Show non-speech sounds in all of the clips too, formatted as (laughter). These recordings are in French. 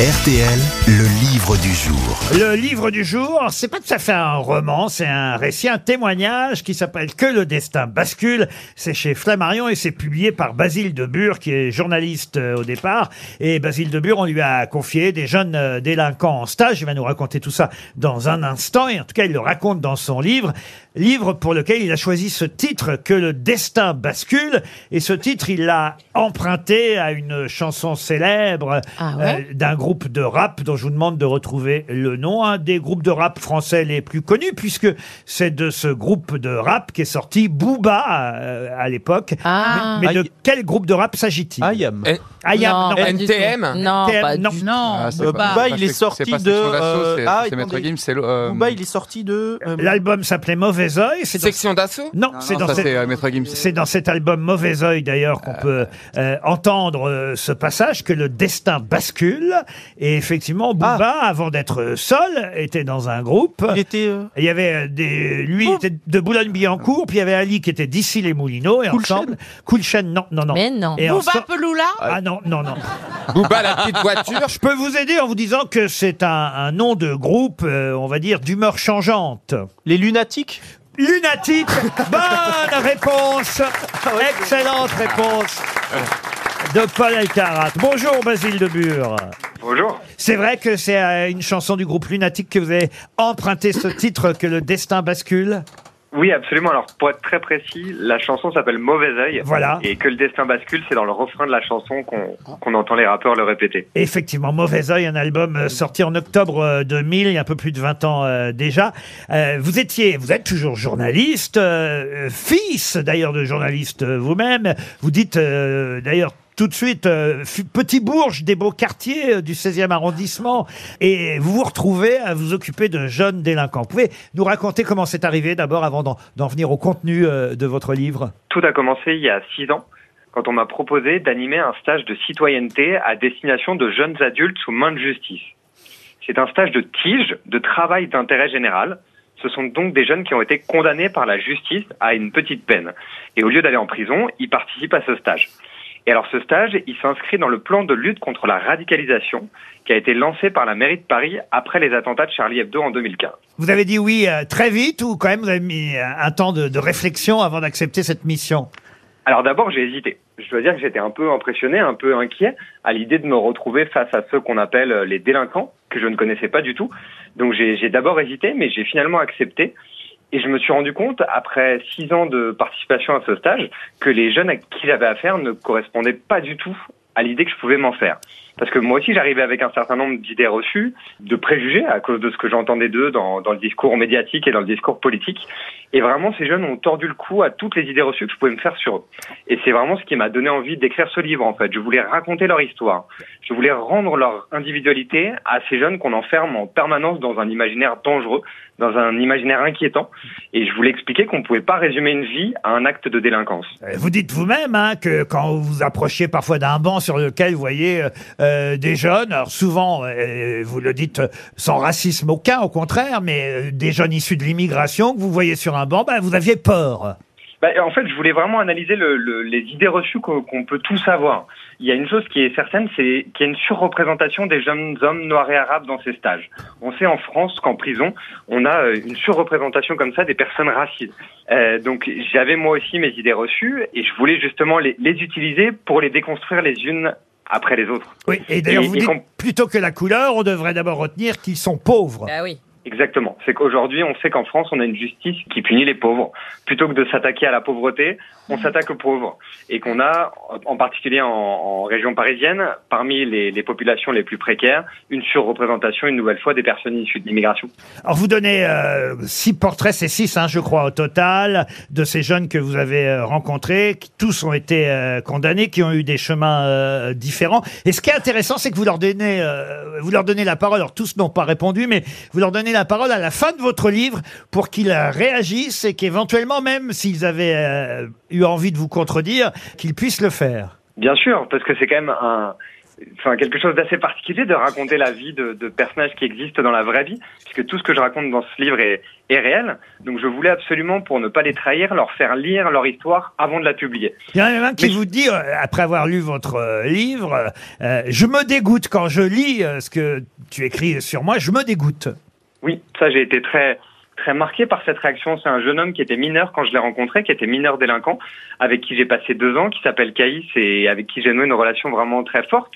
RTL, le livre du jour. Le livre du jour, c'est pas tout à fait un roman, c'est un récit, un témoignage qui s'appelle Que le destin bascule. C'est chez Flammarion et c'est publié par Basile de Bure, qui est journaliste euh, au départ. Et Basile de Bure, on lui a confié des jeunes euh, délinquants en stage. Il va nous raconter tout ça dans un instant. Et en tout cas, il le raconte dans son livre. Livre pour lequel il a choisi ce titre, Que le destin bascule. Et ce titre, il l'a emprunté à une chanson célèbre Ah ouais euh, d'un groupe de rap dont je vous demande de retrouver le nom, un des groupes de rap français les plus connus, puisque c'est de ce groupe de rap qu'est sorti Booba euh, à l'époque. Ah. Mais, mais de quel groupe de rap s'agit-il? Ayam. Ayam, Non, non. pas du NTM? tout. Non, NTM, pas non. du Non, Ah, c'est Euh, Booba, pas il est sorti c'est pas de. Section d'Assaut, euh, c'est- ah, c'est Maître attendez. Gims, c'est le. euh, Booba, il est sorti de. euh, L'album s'appelait Mauvais Oeil. C'est dans, Section d'assaut non, c'est Non, dans ça cette- c'est euh, Maître Gims. C'est dans cet album Mauvais Oeil d'ailleurs qu'on peut euh, entendre euh, ce passage que le destin bascule. Et effectivement, Booba, avant d'être seul, était dans un groupe. Il était. euh, Il y avait euh, des, lui était de Boulogne-Billancourt, puis il y avait Ali qui était d'ici les Moulineaux et Cool ensemble, Cool Chain, non, non, non. Mais non. Et Booba ensemble- Peloula ah non, non, non. (laughs) Booba la petite voiture. Je peux vous aider en vous disant que c'est un, un nom de groupe, euh, on va dire, d'humeur changeante. Les lunatiques? Lunatique, (laughs) bonne réponse, excellente réponse de Paul Elkarat. Bonjour Basile de Bure. Bonjour. C'est vrai que c'est à une chanson du groupe Lunatique que vous avez emprunté ce titre que le destin bascule Oui, absolument. Alors, pour être très précis, la chanson s'appelle Mauvais Oeil. Voilà. Et que le destin bascule, c'est dans le refrain de la chanson qu'on entend les rappeurs le répéter. Effectivement, Mauvais Oeil, un album euh, sorti en octobre euh, 2000, il y a un peu plus de 20 ans euh, déjà. Euh, vous étiez, vous êtes toujours journaliste, euh, fils d'ailleurs de journaliste euh, vous-même. Vous dites euh, d'ailleurs tout de suite, euh, petit bourge des beaux quartiers euh, du 16e arrondissement, et vous vous retrouvez à vous occuper de jeunes délinquants. Vous pouvez nous raconter comment c'est arrivé d'abord avant d'en d'en venir au contenu euh, de votre livre? Tout a commencé il y a six ans, quand on m'a proposé d'animer un stage de citoyenneté à destination de jeunes adultes sous main de justice. C'est un stage de tige, de travail d'intérêt général. Ce sont donc des jeunes qui ont été condamnés par la justice à une petite peine. Et au lieu d'aller en prison, ils participent à ce stage. Et alors ce stage, il s'inscrit dans le plan de lutte contre la radicalisation qui a été lancé par la mairie de Paris après les attentats de Charlie Hebdo en 2015. Vous avez dit oui euh, très vite ou quand même vous avez mis euh, un temps de, de réflexion avant d'accepter cette mission? Alors d'abord, j'ai hésité. Je dois dire que j'étais un peu impressionné, un peu inquiet à l'idée de me retrouver face à ceux qu'on appelle euh, les délinquants, que je ne connaissais pas du tout. Donc j'ai j'ai d'abord hésité, mais j'ai finalement accepté. Et je me suis rendu compte, après six ans de participation à ce stage, que les jeunes à qui j'avais affaire ne correspondaient pas du tout à l'idée que je pouvais m'en faire. Parce que moi aussi, j'arrivais avec un certain nombre d'idées reçues, de préjugés à cause de ce que j'entendais d'eux dans, le discours médiatique et dans le discours politique. Et vraiment, ces jeunes ont tordu le cou à toutes les idées reçues que je pouvais me faire sur eux. Et c'est vraiment ce qui m'a donné envie d'écrire ce livre, en fait. Je voulais raconter leur histoire. Je voulais rendre leur individualité à ces jeunes qu'on enferme en permanence dans un imaginaire dangereux, dans un imaginaire inquiétant. Et je voulais expliquer qu'on ne pouvait pas résumer une vie à un acte de délinquance. Vous dites vous-même hein, que quand vous approchiez parfois d'un banc sur lequel vous voyez euh, euh, des jeunes, alors souvent, euh, vous le dites sans racisme aucun, au contraire, mais euh, des jeunes issus de l'immigration que vous voyez sur un banc, ben, vous aviez peur. Bah, en fait, je voulais vraiment analyser le, le- les idées reçues qu'on peut tous avoir. Il y a une chose qui est certaine, c'est qu'il y a une surreprésentation des jeunes hommes noirs et arabes dans ces stages. On sait en France qu'en prison, on a une surreprésentation comme ça des personnes racistes. Donc j'avais moi aussi mes idées reçues et je voulais justement les utiliser pour les déconstruire les unes après les autres. Oui, et d'ailleurs, Et- vous et dites qu'on- plutôt que la couleur, on devrait d'abord retenir qu'ils sont pauvres. Bah oui. Exactement. C'est qu'aujourd'hui, on sait qu'en France, on a une justice qui punit les pauvres. Plutôt que de s'attaquer à la pauvreté, on s'attaque aux pauvres. Et qu'on a, en particulier en, en région parisienne, parmi les, les populations les plus précaires, une surreprésentation, une nouvelle fois, des personnes issues de l'immigration. Alors vous donnez euh, six portraits, c'est six, hein, je crois, au total, de ces jeunes que vous avez euh, rencontrés, qui tous ont été euh, condamnés, qui ont eu des chemins euh, différents. Et ce qui est intéressant, c'est que vous leur donnez, euh, vous leur donnez la parole. Alors tous n'ont pas répondu, mais vous leur donnez la parole à la fin de votre livre pour qu'ils euh, réagissent et qu'éventuellement, même s'ils avaient euh, eu envie de vous contredire, qu'ils puissent le faire. Bien sûr, parce que c'est quand même un, enfin quelque chose d'assez particulier de raconter la vie de, de personnages qui existent dans la vraie vie, puisque tout ce que je raconte dans ce livre est, est réel. Donc je voulais absolument, pour ne pas les trahir, leur faire lire leur histoire avant de la publier. Il y en a un qui Mais- vous dit, euh, après avoir lu votre euh, livre, euh, je me dégoûte quand je lis ce que tu écris sur moi, je me dégoûte. Oui, ça j'ai été très très marqué par cette réaction. C'est un jeune homme qui était mineur quand je l'ai rencontré, qui était mineur délinquant, avec qui j'ai passé deux ans, qui s'appelle Caïs et avec qui j'ai noué une relation vraiment très forte.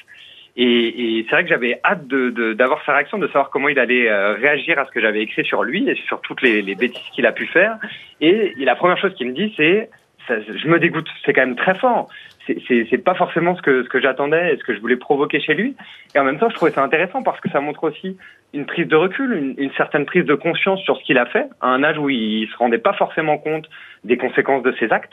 Et, et c'est vrai que j'avais hâte de- de- d'avoir sa réaction, de savoir comment il allait euh, réagir à ce que j'avais écrit sur lui et sur toutes les, les bêtises qu'il a pu faire. Et, et la première chose qu'il me dit, c'est je me dégoûte. C'est quand même très fort. C'est- pas forcément ce que ce que j'attendais et ce que je voulais provoquer chez lui. Et en même temps, je trouvais ça intéressant parce que ça montre aussi une prise de recul, une, une certaine prise de conscience sur ce qu'il a fait, à un âge où il se rendait pas forcément compte des conséquences de ses actes.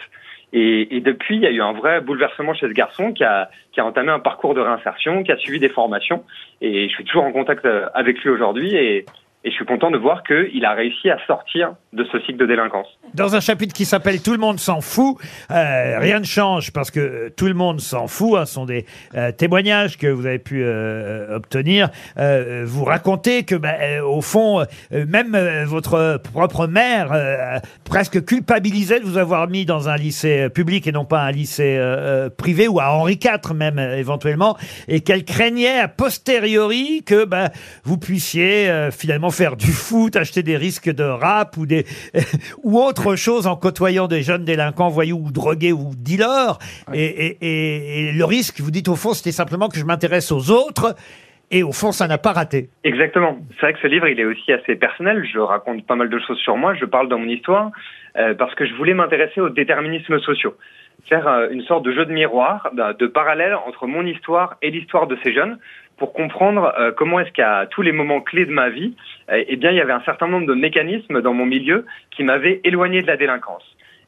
Et, et depuis, il y a eu un vrai bouleversement chez ce garçon qui a, qui a entamé un parcours de réinsertion, qui a suivi des formations. Et je suis toujours en contact euh, avec lui aujourd'hui et, et je suis content de voir qu'il a réussi à sortir de ce cycle de délinquance. Dans un chapitre qui s'appelle Tout le monde s'en fout, euh, rien ne change parce que tout le monde s'en fout. hein, ce sont des euh, témoignages que vous avez pu euh, obtenir. Vous racontez que, bah, au fond, même votre propre mère euh, presque culpabilisait de vous avoir mis dans un lycée public et non pas un lycée privé ou à Henri IV même éventuellement, et qu'elle craignait a posteriori que bah, vous puissiez finalement faire du foot, acheter des risques de rap ou des (laughs) ou autre chose en côtoyant des jeunes délinquants, voyous ou drogués ou dealers. Et, et- et- et le risque, vous dites au fond, c'était simplement que je m'intéresse aux autres. Et au fond, ça n'a pas raté. Exactement. C'est vrai que ce livre, il est aussi assez personnel. Je raconte pas mal de choses sur moi. Je parle dans mon histoire euh, parce que je voulais m'intéresser aux déterminismes sociaux. Faire euh, une sorte de jeu de miroir, de, de parallèle entre mon histoire et l'histoire de ces jeunes pour comprendre euh, comment est-ce qu'à tous les moments clés de ma vie, euh, eh bien, il y avait un certain nombre de mécanismes dans mon milieu qui m'avaient éloigné de la délinquance.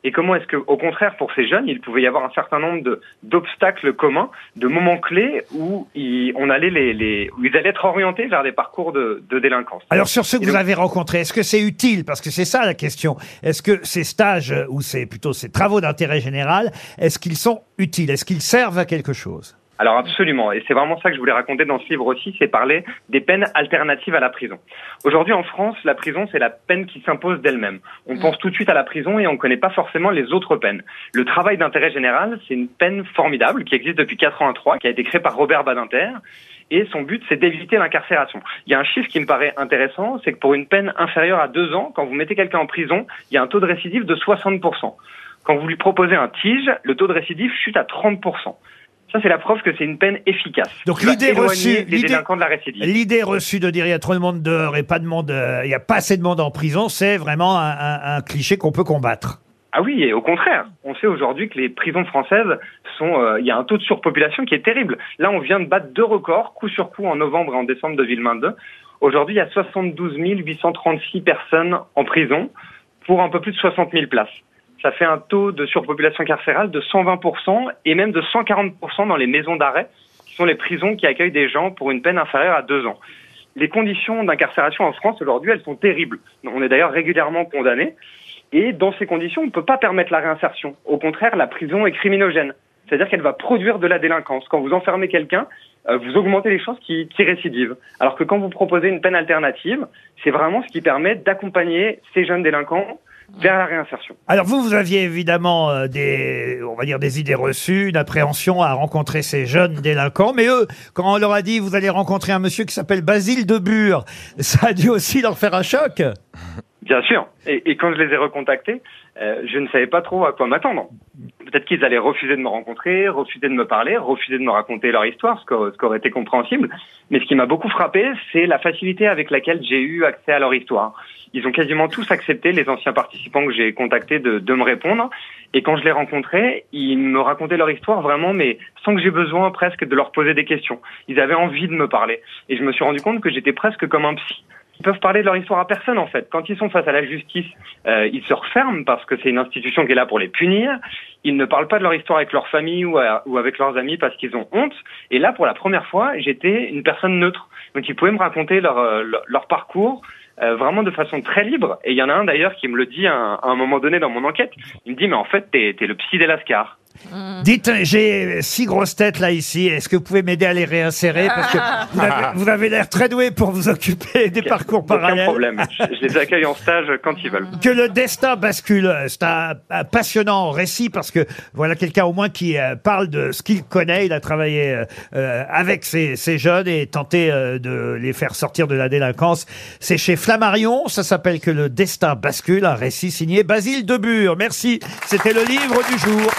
Et comment est-ce que, au contraire, pour ces jeunes, il pouvait y avoir un certain nombre d'obstacles communs, de moments clés où ils, on allait les, les, où ils allaient être orientés vers des parcours de, de délinquance. Alors sur ceux que Et vous donc- avez rencontrés, est-ce que c'est utile? Parce que c'est ça la question. Est-ce que ces stages, euh, ou c'est plutôt ces travaux d'intérêt général, est-ce qu'ils sont utiles? Est-ce qu'ils servent à quelque chose? Alors absolument, et c'est vraiment ça que je voulais raconter dans ce livre aussi, c'est parler des peines alternatives à la prison. Aujourd'hui en France, la prison c'est la peine qui s'impose d'elle-même. On pense tout de suite à la prison et on ne connaît pas forcément les autres peines. Le travail d'intérêt général, c'est une peine formidable qui existe depuis 83, qui a été créée par Robert Badinter. Et son but, c'est d'éviter l'incarcération. Il y a un chiffre qui me paraît intéressant, c'est que pour une peine inférieure à deux ans, quand vous mettez quelqu'un en prison, il y a un taux de récidive de 60%. Quand vous lui proposez un tige, le taux de récidive chute à 30%. Ça, c'est la preuve que c'est une peine efficace. Donc qui va l'idée éloigner reçue- les l'idée- délinquants de la récidive. L'idée reçue de dire il y a trop de monde dehors et pas de monde, euh, il y a pas assez de monde en prison, c'est vraiment un, un- un cliché qu'on peut combattre. Ah oui, et au contraire, on sait aujourd'hui que les prisons françaises sont, euh, il y a un taux de surpopulation qui est terrible. Là, on vient de battre deux records, coup sur coup, en novembre et en décembre 2022. Aujourd'hui, il y a 72 836 personnes en prison pour un peu plus de 60 000 places. Ça fait un taux de surpopulation carcérale de 120% et même de 140% dans les maisons d'arrêt, qui sont les prisons qui accueillent des gens pour une peine inférieure à deux ans. Les conditions d'incarcération en France aujourd'hui, elles sont terribles. On est d'ailleurs régulièrement condamnés. Et dans ces conditions, on ne peut pas permettre la réinsertion. Au contraire, la prison est criminogène. C'est-à-dire qu'elle va produire de la délinquance. Quand vous enfermez quelqu'un, euh, vous augmentez les chances qui, qui récidivent. Alors que quand vous proposez une peine alternative, c'est vraiment ce qui permet d'accompagner ces jeunes délinquants vers la réinsertion. Alors vous, vous aviez évidemment euh, des, on va dire des idées reçues, une appréhension à rencontrer ces jeunes délinquants, mais eux, quand on leur a dit vous allez rencontrer un monsieur qui s'appelle Basile de Bure, (laughs) ça a dû aussi leur faire un choc. Bien sûr. Et, et quand je les ai recontactés, euh, je ne savais pas trop à quoi m'attendre. Peut-être qu'ils allaient refuser de me rencontrer, refuser de me parler, refuser de me raconter leur histoire, ce qu'au- ce qui aurait été compréhensible. Mais ce qui m'a beaucoup frappé, c'est la facilité avec laquelle j'ai eu accès à leur histoire. Ils ont quasiment tous accepté, les anciens participants que j'ai contactés, de, de me répondre. Et quand je les rencontrais, ils me racontaient leur histoire vraiment, mais sans que j'ai besoin presque de leur poser des questions. Ils avaient envie de me parler. Et je me suis rendu compte que j'étais presque comme un psy. Ils peuvent parler de leur histoire à personne en fait. Quand ils sont face à la justice, euh, ils se referment parce que c'est une institution qui est là pour les punir. Ils ne parlent pas de leur histoire avec leur famille ou, ou avec leurs amis parce qu'ils ont honte. Et là, pour la première fois, j'étais une personne neutre. Donc ils pouvaient me raconter leur, euh, leur, leur parcours euh, vraiment de façon très libre. Et il y en a un d'ailleurs qui me le dit à un, moment donné dans mon enquête. Il me dit mais en fait t'es es le psy des Lascars. Dites, j'ai six grosses têtes là ici. Est-ce que vous pouvez m'aider à les réinsérer? Parce que vous avez, (laughs) vous avez l'air très doué pour vous occuper des parcours Aucun parallèles. problème. Je, je les accueille en stage quand ils veulent. Que le destin bascule. C'est un, un passionnant récit parce que voilà quelqu'un au moins qui euh, parle de ce qu'il connaît. Il a travaillé euh, euh, avec ces, ces jeunes et tenté euh, de les faire sortir de la délinquance. C'est chez Flammarion. Ça s'appelle Que le destin bascule. Un récit signé Basile Debure. Merci. C'était le livre du jour.